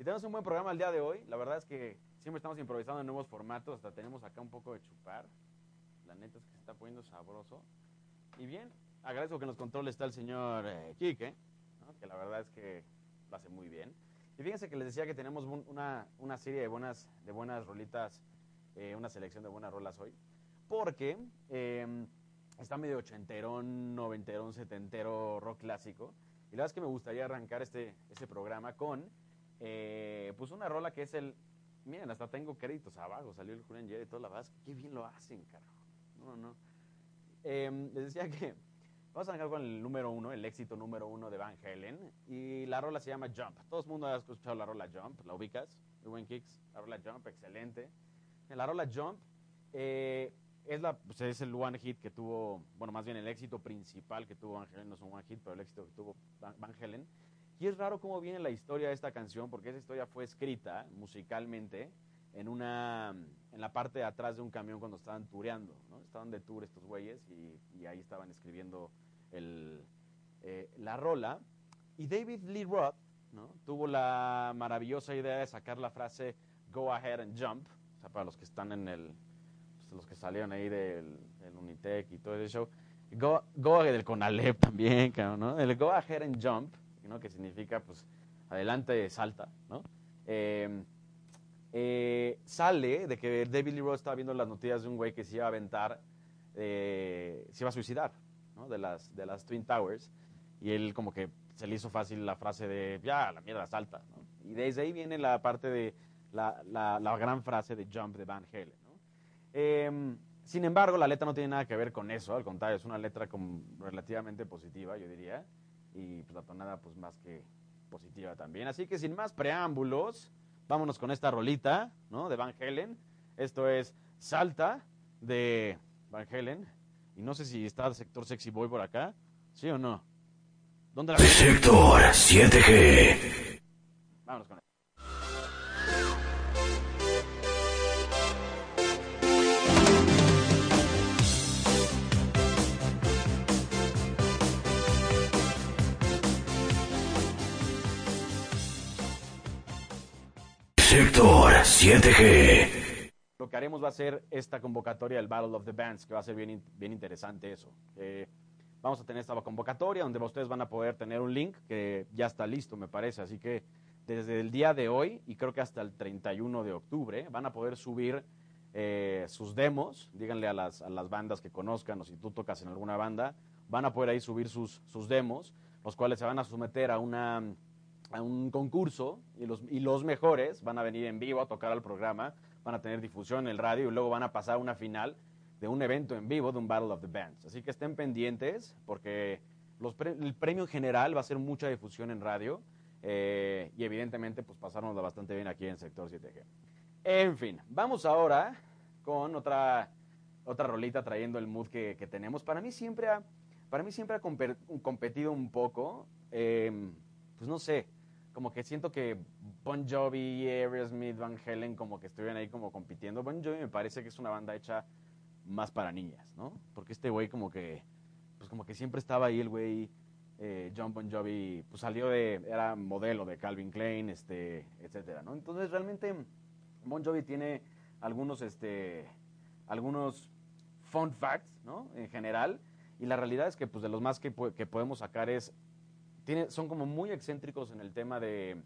Y tenemos un buen programa el día de hoy. La verdad es que siempre estamos improvisando en nuevos formatos. Hasta tenemos acá un poco de chupar. La neta es que se está poniendo sabroso. Y bien, agradezco que en los controles está el señor eh, Quique, que la verdad es que lo hace muy bien. Y fíjense que les decía que tenemos un- una, una serie de buenas, de buenas rolitas, eh, una selección de buenas rolas hoy. Porque eh, está medio ochenterón, noventerón, setentero, rock clásico. Y la verdad es que me gustaría arrancar este, este programa con eh, pues una rola que es el... Miren, hasta tengo créditos abajo, salió el Julian Jerry y toda la verdad qué bien lo hacen, carajo. No, no. Eh, les decía que vamos a arrancar con el número uno, el éxito número uno de Van Halen. Y la rola se llama Jump. Todo el mundo ha escuchado la rola Jump, ¿la ubicas? Muy buen kicks. La rola Jump, excelente. La rola Jump eh, es, la, pues es el one hit que tuvo, bueno, más bien el éxito principal que tuvo Van Halen, no es un one hit, pero el éxito que tuvo Van, Halen. Y es raro cómo viene la historia de esta canción, porque esa historia fue escrita musicalmente en una en la parte de atrás de un camión cuando estaban tureando, ¿no? Estaban de tour estos güeyes y, y ahí estaban escribiendo el, eh, la rola. Y David Lee Roth ¿no? tuvo la maravillosa idea de sacar la frase Go ahead and jump, o sea, para los que están en el, pues, los que salieron ahí del, del Unitec y todo ese show. Go, go del Conalep también, ¿no? El Go ahead and jump, ¿no? Que significa, pues, adelante, salta, ¿no? Eh, eh, sale de que David Lee Roth estaba viendo las noticias de un güey que se iba a aventar, eh, se iba a suicidar, ¿no? De las, de las Twin Towers. Y él como que se le hizo fácil la frase de, ya, la mierda salta, ¿no? Y desde ahí viene la parte de, la, la, la gran frase de Jump de Van Halen, ¿no? Eh, sin embargo, la letra no tiene nada que ver con eso, al contrario, es una letra como relativamente positiva, yo diría, y pues la tonada pues más que positiva también. Así que sin más preámbulos, vámonos con esta rolita, ¿no? De Van Halen. Esto es Salta de Van Halen. Y no sé si está el sector Sexy Boy por acá, ¿sí o no? ¿Dónde la Sector 7G. 7G. Lo que haremos va a ser esta convocatoria del Battle of the Bands, que va a ser bien, bien interesante eso. Eh, vamos a tener esta convocatoria donde ustedes van a poder tener un link que ya está listo, me parece. Así que desde el día de hoy y creo que hasta el 31 de octubre van a poder subir eh, sus demos. Díganle a las, a las bandas que conozcan o si tú tocas en alguna banda, van a poder ahí subir sus, sus demos, los cuales se van a someter a una a un concurso y los, y los mejores van a venir en vivo a tocar al programa, van a tener difusión en el radio y luego van a pasar a una final de un evento en vivo de un Battle of the Bands. Así que estén pendientes porque los pre- el premio en general va a ser mucha difusión en radio eh, y evidentemente pues pasárnoslo bastante bien aquí en Sector 7G. En fin, vamos ahora con otra, otra rolita trayendo el mood que, que tenemos. Para mí siempre ha, para mí siempre ha competido un poco, eh, pues no sé, como que siento que Bon Jovi, Aerosmith, Van Halen como que estuvieran ahí como compitiendo. Bon Jovi me parece que es una banda hecha más para niñas, ¿no? Porque este güey como que, pues como que siempre estaba ahí el güey, eh, John Bon Jovi, pues salió de, era modelo de Calvin Klein, este, etcétera, ¿no? Entonces realmente Bon Jovi tiene algunos, este, algunos fun facts, ¿no? En general, y la realidad es que pues de los más que, po- que podemos sacar es son como muy excéntricos en el tema de,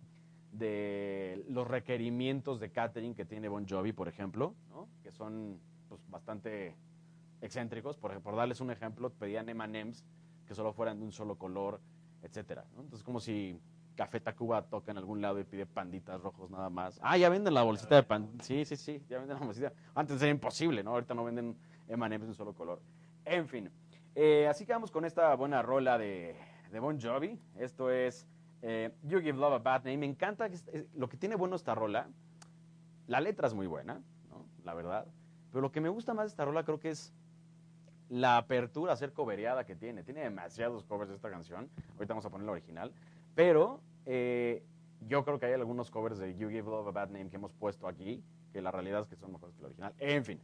de los requerimientos de catering que tiene Bon Jovi, por ejemplo, que son pues, bastante excéntricos. Por, por darles un ejemplo, pedían M&M's que solo fueran de un solo color, etcétera. ¿no? Entonces, como si Café Tacuba toca en algún lado y pide panditas rojos nada más. Ah, ya venden la bolsita de pan. Sí, sí, sí, ya venden la bolsita. Antes era imposible, ¿no? Ahorita no venden M&M's de un solo color. En fin, eh, así que vamos con esta buena rola de, de Bon Jovi. Esto es eh, You Give Love a Bad Name. Me encanta lo que tiene bueno esta rola. La letra es muy buena, ¿no? La verdad. Pero lo que me gusta más de esta rola creo que es la apertura a ser cobereada que tiene. Tiene demasiados covers de esta canción. Ahorita vamos a poner la original. Pero eh, yo creo que hay algunos covers de You Give Love a Bad Name que hemos puesto aquí, que la realidad es que son mejores que la original. En fin,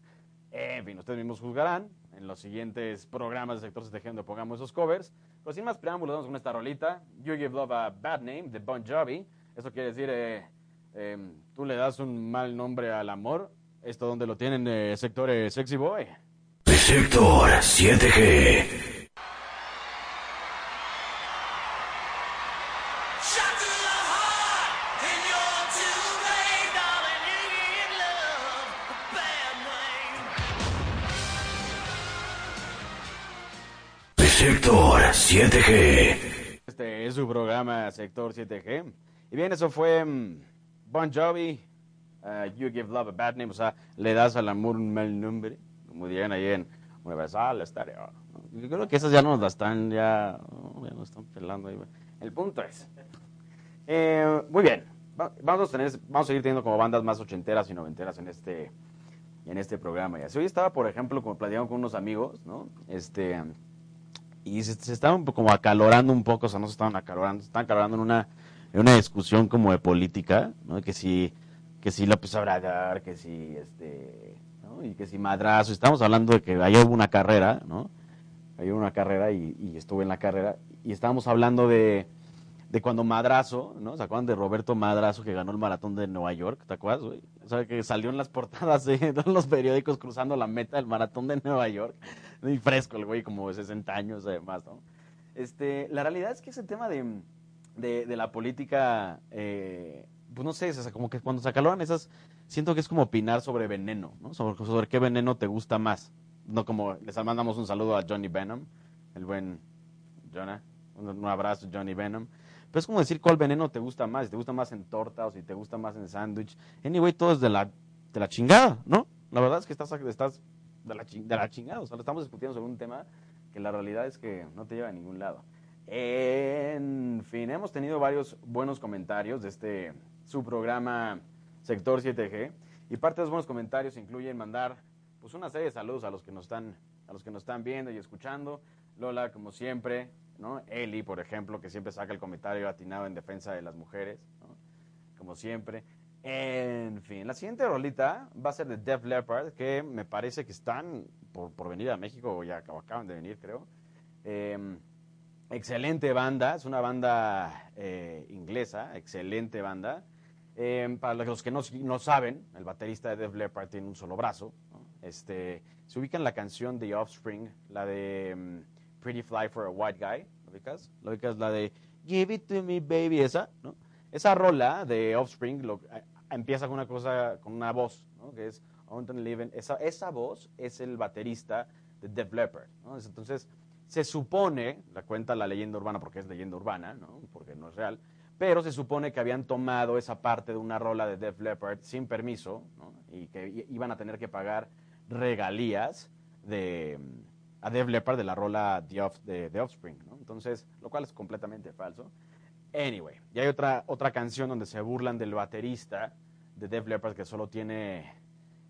en fin, ustedes mismos juzgarán en los siguientes programas de Sector CTG donde pongamos esos covers. Pero sin más preámbulos, vamos con esta rolita. You Give Love a Bad Name de Bon Jovi. Eso quiere decir, eh, eh, tú le das un mal nombre al amor. ¿Esto donde lo tienen, eh, sector Sexy Boy? Sector 7G. Sector 7G. Este es su programa Sector 7G. Y bien, eso fue mm, Bon Jovi, uh, You Give Love a Bad Name, o sea, le das al amor un mal nombre, como dirían ahí en Universal Stereo. Yo creo que esas ya no nos las están, ya, no, ya nos están pelando ahí. El punto es, eh, muy bien, va- vamos a, tener, vamos a seguir teniendo como bandas más ochenteras y noventeras en este, en este programa. Y así hoy estaba, por ejemplo, como platicando con unos amigos, ¿no? Este, y se, estaban como acalorando un poco, o sea, no se estaban acalorando, se estaban acalorando en una, en una discusión como de política, ¿no? Que si, que si López Obrador, que si, este, ¿no? Y que si Madrazo, estamos hablando de que ayer hubo una carrera, ¿no? Hubo una carrera y, y estuve en la carrera, y estábamos hablando de, de cuando Madrazo, ¿no? ¿Se acuerdan de Roberto Madrazo que ganó el maratón de Nueva York? ¿Te acuerdas, güey? O sea, que salió en las portadas de todos los periódicos cruzando la meta del maratón de Nueva York. Muy fresco el güey, como de 60 años además, ¿no? Este, la realidad es que ese tema de, de, de la política, eh, pues no sé, o como que cuando se acaloran esas, siento que es como opinar sobre veneno, ¿no? Sobre, sobre qué veneno te gusta más. No como, les mandamos un saludo a Johnny Venom, el buen Jonah, un, un abrazo Johnny Venom. Pero es como decir cuál veneno te gusta más, si te gusta más en torta o si te gusta más en sándwich. Anyway, todo es de la, de la chingada, ¿no? La verdad es que estás, estás de, la, chingada. O sea, estamos discutiendo sobre un tema que la realidad es que no te lleva a ningún lado. En fin, hemos tenido varios buenos comentarios de este su programa Sector 7G y parte de los buenos comentarios incluyen mandar pues una serie de saludos a los que nos están a los que nos están viendo y escuchando. Lola, como siempre, ¿no? Eli, por ejemplo, que siempre saca el comentario atinado en defensa de las mujeres. Como siempre. En fin, la siguiente rolita va a ser de Def Leppard, que me parece que están por, venir a México, o ya acaban de venir, creo. Eh, excelente banda, es una banda eh, inglesa, excelente banda. Eh, para los que no, saben, el baterista de Def Leppard tiene un solo brazo. Este, se ubica en la canción de Offspring, la de mm, Pretty Fly for a White Guy. ¿Lo ubicas? ¿Lo ubicas? La de Give It to Me Baby, esa, ¿no? Esa rola de Offspring lo- a- empieza con una cosa, con una voz, ¿no? Que es Esa, esa voz es el baterista de Def Leppard, Entonces, se supone, la cuenta la leyenda urbana porque es leyenda urbana, ¿no? Porque no es real, pero se supone que habían tomado esa parte de una rola de Def Leppard sin permiso, ¿no? Y que iban a tener que pagar regalías de, a Def Leppard de la rola The Off- de, de Offspring, ¿no? Entonces, lo cual es completamente falso. Anyway, y hay otra, otra canción donde se burlan del baterista de Def Leppard que solo tiene,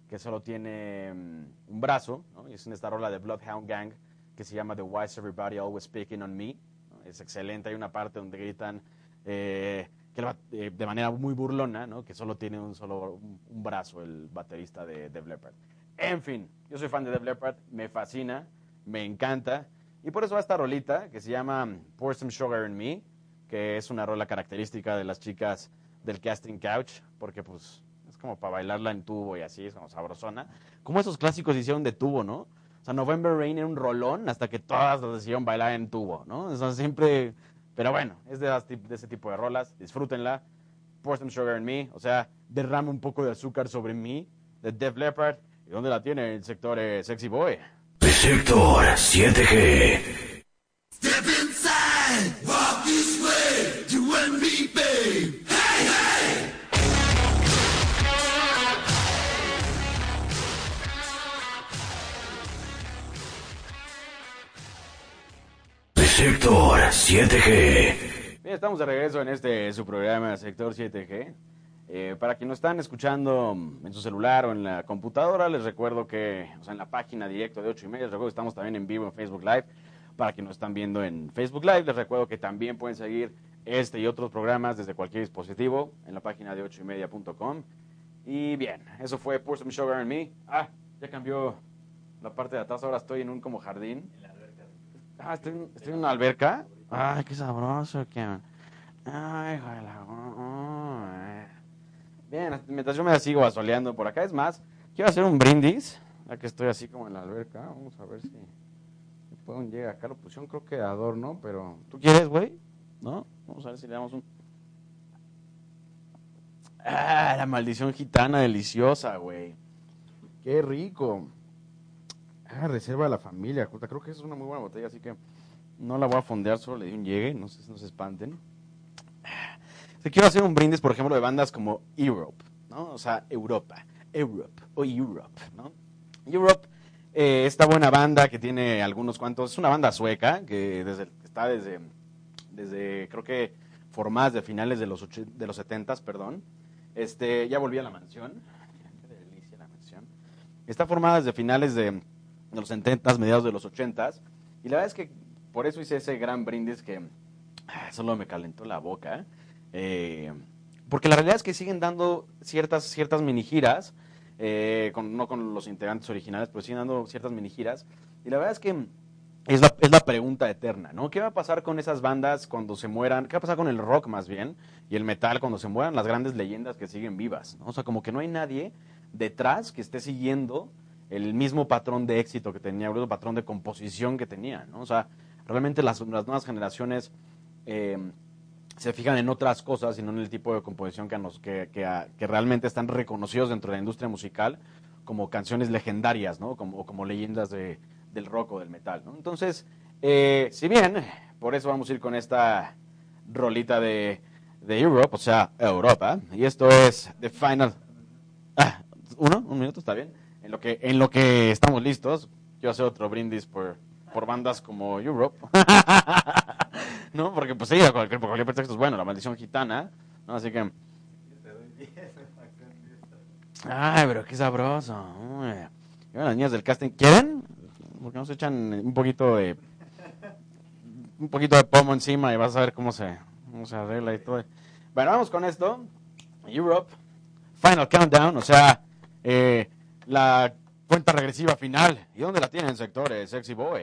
que solo tiene mm, un brazo, ¿no? Y es en esta rola de Bloodhound Gang que se llama The Why is Everybody Always Speaking on Me. ¿no? Es excelente, hay una parte donde gritan eh, que el eh, de manera muy burlona, ¿no? que solo tiene un solo un, un brazo el baterista de Def Leppard. En fin, yo soy fan de Def Leppard, me fascina, me encanta, y por eso va esta rolita que se llama Pour Some Sugar in Me, que es una rola característica de las chicas del casting couch, porque pues es como para bailarla en tubo y así, es como sabrosona. Como esos clásicos hicieron de tubo, ¿no? O sea, November Rain era un rolón hasta que todas las decidieron bailar en tubo, ¿no? O sea, siempre... Pero bueno, es de ese tipo de rolas, disfrútenla. Pour some sugar in me, o sea, derrama un poco de azúcar sobre mí, de Def Leppard. ¿Y dónde la tiene el sector eh, Sexy Boy? Sector 7G. Step inside, walk this way, you and me, babe. Hey, hey! Sector 7G. Bien, estamos de regreso en este su programa Sector 7G. Eh, para quienes nos están escuchando en su celular o en la computadora, les recuerdo que, o sea, en la página directo de 8 y media, les recuerdo que estamos también en vivo en Facebook Live. Para quienes nos están viendo en Facebook Live, les recuerdo que también pueden seguir este y otros programas desde cualquier dispositivo en la página de 8 y media.com. Y bien, eso fue Pour Some Sugar in Me. Ah, ya cambió la parte de atrás, ahora estoy en un como jardín. Ah, estoy, en- estoy en una alberca. Ay, qué sabroso, que... Ay, hijo de la... Bueno, mientras yo me sigo asoleando por acá, es más, quiero hacer un brindis, ya que estoy así como en la alberca. Vamos a ver si puedo llegar acá. Lo pusieron creo que adorno, pero ¿tú quieres, güey? ¿No? Vamos a ver si le damos un... Ah, la maldición gitana deliciosa, güey. Qué rico. Ah, reserva de la familia. Creo que es una muy buena botella, así que no la voy a fondear, solo le di un llegue, no si no se espanten. Si quiero hacer un brindis, por ejemplo, de bandas como Europe, ¿no? O sea, Europa, Europe o Europe, ¿no? Europe, eh, esta buena banda que tiene algunos cuantos, es una banda sueca que desde, está desde, desde, creo que formadas de finales de los, och- de los 70 perdón. Este, ya volví a la mansión. Qué delicia la mansión. Está formada desde finales de, de los 70 mediados de los 80 y la verdad es que por eso hice ese gran brindis que ah, solo me calentó la boca. Eh, porque la realidad es que siguen dando ciertas, ciertas mini giras, eh, con- no con los integrantes originales, pero siguen dando ciertas mini giras. Y la verdad es que es la, es la pregunta eterna, ¿no? ¿Qué va a pasar con esas bandas cuando se mueran? ¿Qué va a pasar con el rock más bien? Y el metal cuando se mueran las grandes leyendas que siguen vivas, ¿no? O sea, como que no hay nadie detrás que esté siguiendo el mismo patrón de éxito que tenía, el mismo patrón de composición que tenía, ¿no? O sea, realmente las, las nuevas generaciones eh, se fijan en otras cosas y no en el tipo de composición que, nos- que, que realmente están reconocidos dentro de la industria musical como canciones legendarias, ¿no? Como, o como leyendas de- del rock o del metal, ¿no? Entonces, eh, si bien, por eso vamos a ir con esta rolita de, de Europe, o sea, Europa, y esto es The Final... Ah, ¿Uno? ¿Un minuto? ¿Está bien? En lo que, en lo que estamos listos, yo hacer otro brindis por, por bandas como Europe. ¿No? Porque pues sí, cualquier, cualquier pretexto es bueno, la maldición gitana, ¿no? Así que... Ay, pero qué sabroso. Y bueno, las niñas del casting, ¿quieren? Porque nos echan un poquito de... Un poquito de pomo encima y vas a ver cómo se, cómo se arregla y todo. Bueno, vamos con esto. Europe, Final Countdown, o sea, eh, la cuenta regresiva final. ¿Y dónde la tienen, sectores? Sexy Boy.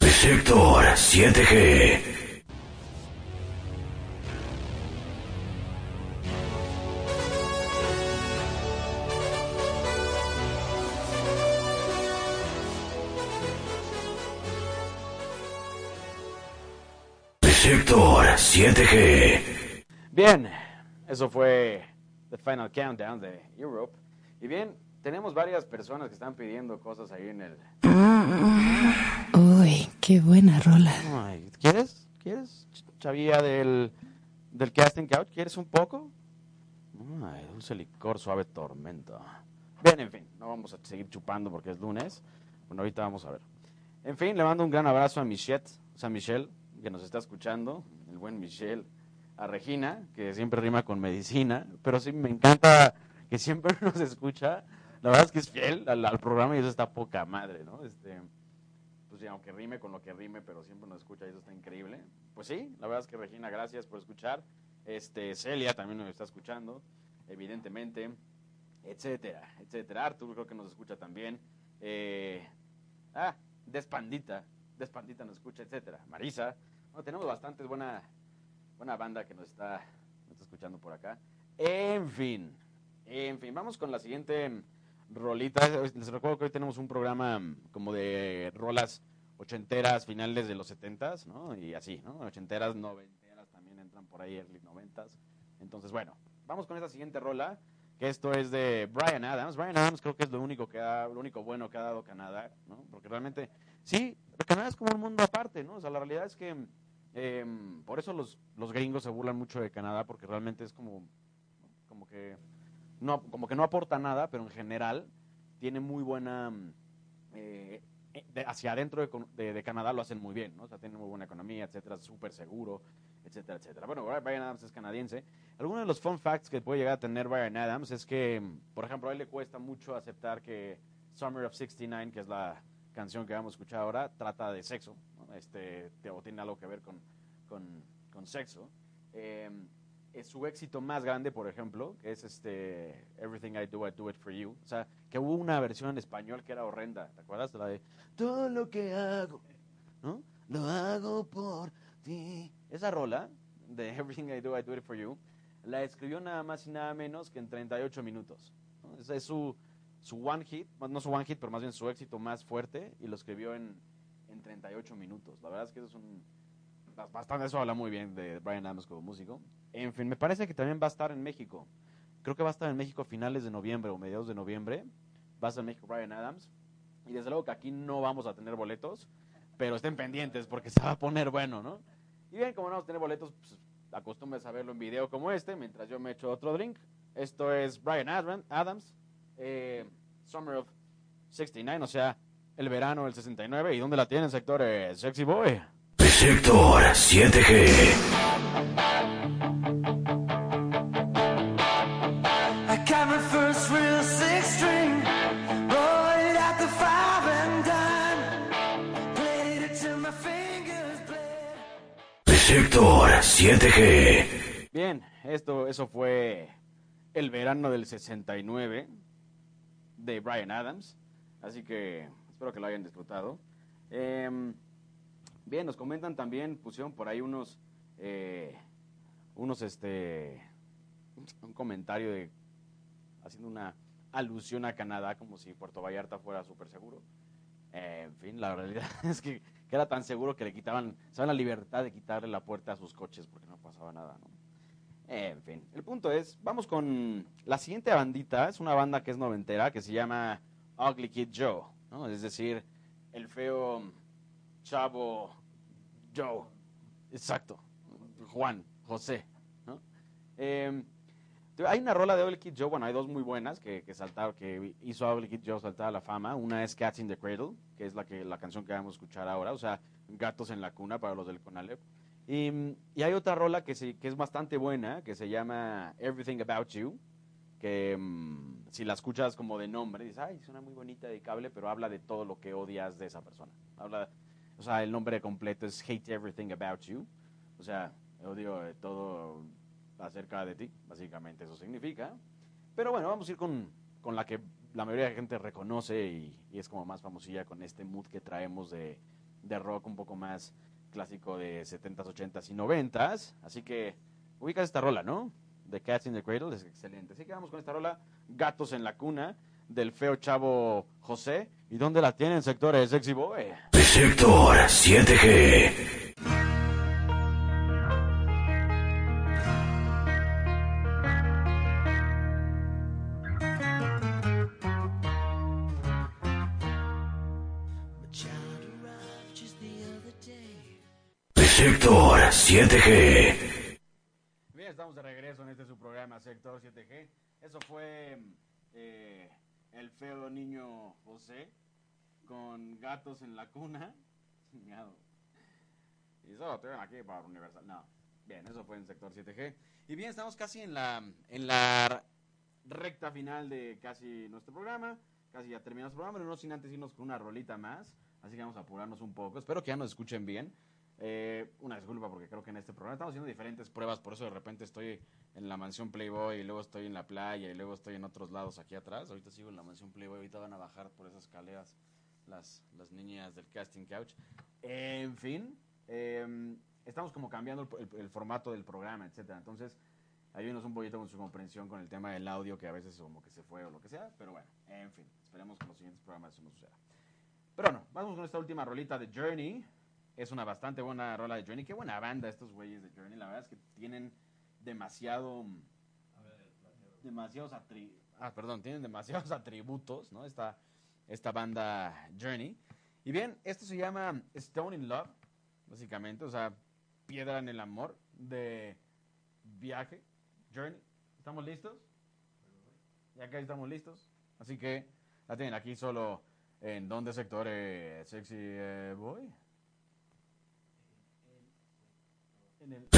Sector 7G. Sector 7G. Bien, eso fue The Final Countdown de Europe. Y bien, tenemos varias personas que están pidiendo cosas ahí en el... Uy, qué buena rola. Ay, ¿Quieres? ¿Quieres? Ch- Chavilla del, del casting couch, ¿quieres un poco? Ay, dulce licor, suave tormento. Bien, en fin, no vamos a seguir chupando porque es lunes. Bueno, ahorita vamos a ver. En fin, le mando un gran abrazo a Michette, o sea, Michelle, que nos está escuchando, el buen Michelle, a Regina, que siempre rima con medicina, pero sí me encanta que siempre nos escucha. La verdad es que es fiel al, programa y eso está poca madre, ¿no? Este, pues sí, aunque rime con lo que rime, pero siempre nos escucha y eso está increíble. Pues sí, la verdad es que Regina, gracias por escuchar. Este, Celia también nos está escuchando, evidentemente, etcétera, etcétera. Artur creo que nos escucha también. Eh, ah, Despandita, Despandita nos escucha, etcétera. Marisa, bueno, tenemos bastante buena, buena banda que nos está, nos está escuchando por acá. En fin, en fin, vamos con la siguiente rolita. Les recuerdo que hoy tenemos un programa mm, como de rolas ochenteras, finales de los setentas, ¿no? Y así, ¿no? Ochenteras, noventeras también entran por ahí, early noventas. Entonces, bueno, vamos con esta siguiente rola, que esto es de Brian Adams. Brian Adams creo que es lo único que ha, lo único bueno que ha dado Canadá, ¿no? Porque realmente, sí, Canadá es como un mundo aparte, ¿no? O sea, la realidad es que eh, por eso los, los gringos se burlan mucho de Canadá, porque realmente es como, como que no, como que no aporta nada, pero en general tiene muy buena mm, eh, eh, hacia adentro de, de- de Canadá lo hacen muy bien, ¿no? O sea, tiene muy buena economía, etcétera, súper seguro, etcétera, etcétera. Bueno, Brian Adams es canadiense. Algunos de los fun facts que puede llegar a tener Brian Adams es que, mm, por ejemplo, a él le cuesta mucho aceptar que Summer of 69, que es la canción que vamos a escuchar ahora, trata de sexo. Este, te- o tiene algo que ver con, con, con sexo. Eh, es su éxito más grande, por ejemplo, es este Everything I Do, I Do It For You. O sea, que hubo una versión en español que era horrenda, ¿te acuerdas? La de Todo lo que hago, ¿no? Lo hago por ti. Esa rola de Everything I Do, I Do It For You la escribió nada más y nada menos que en 38 minutos. ¿no? Ese es su, su one hit, no su one hit, pero más bien su éxito más fuerte, y lo escribió en, en 38 minutos. La verdad es que eso es un... bas- Bastante, eso habla muy bien de Brian Adams como músico. En fin, me parece que también va a estar en México. Creo que va a estar en México a finales de noviembre o mediados de noviembre. Va a estar en México Brian Adams. Y desde luego que aquí no vamos a tener boletos, pero estén pendientes porque se va a poner bueno, ¿no? Y bien, como no vamos a tener boletos, pues acostúmbrense a verlo en video como este, mientras yo me echo otro drink. Esto es Brian Adams, eh, Summer of 69, o sea, el verano del 69. ¿Y dónde la tienen, sectores? Sexy Boy. Sector 7G. I got my first real six string, bought it at the five and dime, played it till my fingers bled. Sector 7G. Bien, esto, eso fue el verano del 69 de Brian Adams. Así que espero que lo hayan disfrutado. Em, bien, nos comentan también, pusieron por ahí unos, eh, unos, este, un comentario de, haciendo una alusión a Canadá, como si Puerto Vallarta fuera súper seguro. Eh, en fin, la realidad es que, era tan seguro que le quitaban, se la libertad de quitarle la puerta a sus coches porque no pasaba nada. Eh, en fin, el punto es, vamos con la siguiente bandita, es una banda que es noventera, que se llama Ugly Kid Joe, ¿no? Es decir, el feo chavo Joe, exacto, Juan, José. Eh, hay una rola de Ugly Kid Joe, bueno, hay dos muy buenas que, que saltaron, que hizo a Kid Joe saltar a la fama. Una es Cats in the Cradle, que es la que la canción que vamos a escuchar ahora, o sea, Gatos en la cuna para los del Conalep. Y, y hay otra rola que, sí, que es bastante buena, que se llama Everything About You, que mm, si la escuchas como de nombre, dices, ay, suena muy bonita, dedicable, pero habla de todo lo que odias de esa persona. Habla, o sea, el nombre completo es Hate Everything About You, o sea, odio todo acerca de ti, básicamente eso significa. Pero bueno, vamos a ir con, con la que la mayoría de la gente reconoce y, y es como más famosilla con este mood que traemos de, de rock un poco más clásico de 70s, 80s y 90s. Así que ubicas esta rola, ¿no? The Cats in the Cradle, es excelente. Así que vamos con esta rola, Gatos en la Cuna, del feo chavo José. ¿Y dónde la tienen, sectores Sexy Boy? Sector 7G. My child arrived just the other day. Sector 7G. Bien, estamos de regreso en este su programa Sector 7G. Eso fue eh, el feo niño José con gatos en la cuna. Y aquí para Universal. No. Bien, eso fue en Sector 7G. Y bien, estamos casi en la, en la recta final de casi nuestro programa. Casi ya terminamos el programa, pero no sin antes irnos con una rolita más. Así que vamos a apurarnos un poco. Espero que ya nos escuchen bien. Eh, una disculpa porque creo que en este programa estamos haciendo diferentes pruebas, por eso de repente estoy en la mansión Playboy y luego estoy en la playa y luego estoy en otros lados aquí atrás. Ahorita sigo en la mansión Playboy, ahorita van a bajar por esas escaleras las, las niñas del casting couch. En fin, eh, estamos como cambiando el, el- el formato del programa, etcétera. Entonces, ayúdenos un poquito con su comprensión con el tema del audio que a veces como que se fue o lo que sea, pero bueno, en fin, esperemos que en los siguientes programas eso no suceda. Pero no, vamos con esta última rolita de Journey. Es una bastante buena rola de Journey. Qué buena banda estos güeyes de Journey. La verdad es que tienen demasiado. Demasiados atri- Ah, perdón, tienen demasiados atributos, ¿no? Esta, esta banda Journey. Y bien, esto se llama Stone in Love, básicamente, o sea, piedra en el amor de viaje, Journey. ¿Estamos listos? Ya que estamos listos. Así que la tienen aquí solo en dónde sectores sexy eh, boy. En el Sector 7G. Those crazy nights I do remember in my youth.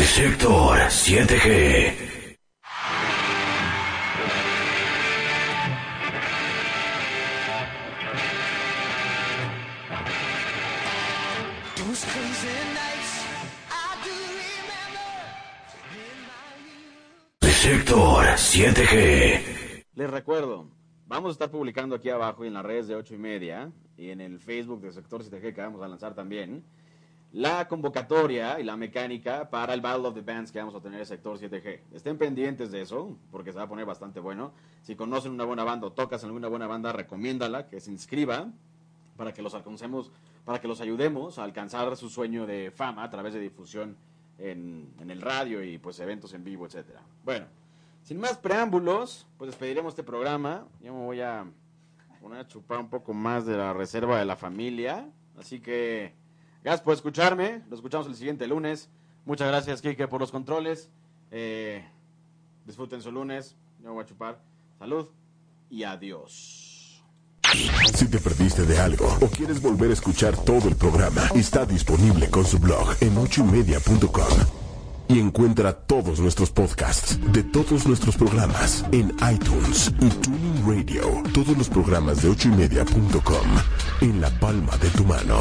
Sector 7G. Les recuerdo, vamos a estar publicando aquí abajo y en las redes de 8 y media y en el Facebook del sector 7G que vamos a lanzar también la convocatoria y la mecánica para el Battle of the Bands que vamos a tener en el sector 7G. Estén pendientes de eso, porque se va a poner bastante bueno. Si conocen una buena banda o tocas en alguna buena banda, recomiéndala, que se inscriba para que los alcancemos, para que los ayudemos a alcanzar su sueño de fama a través de difusión en, el radio y pues eventos en vivo, etcétera. Bueno, sin más preámbulos, pues despediremos este programa. Yo me voy a poner a chupar un poco más de la reserva de la familia. Así que gracias por escucharme. Lo escuchamos el siguiente lunes. Muchas gracias, Kike, por los controles. Eh, disfruten su lunes. Yo voy a chupar. Salud y adiós. Si te perdiste de algo o quieres volver a escuchar todo el programa, está disponible con su blog en ochoymedia.com. Y encuentra todos nuestros podcasts de todos nuestros programas en iTunes y Tuning Radio. Todos los programas de ochoymedia.com en la palma de tu mano.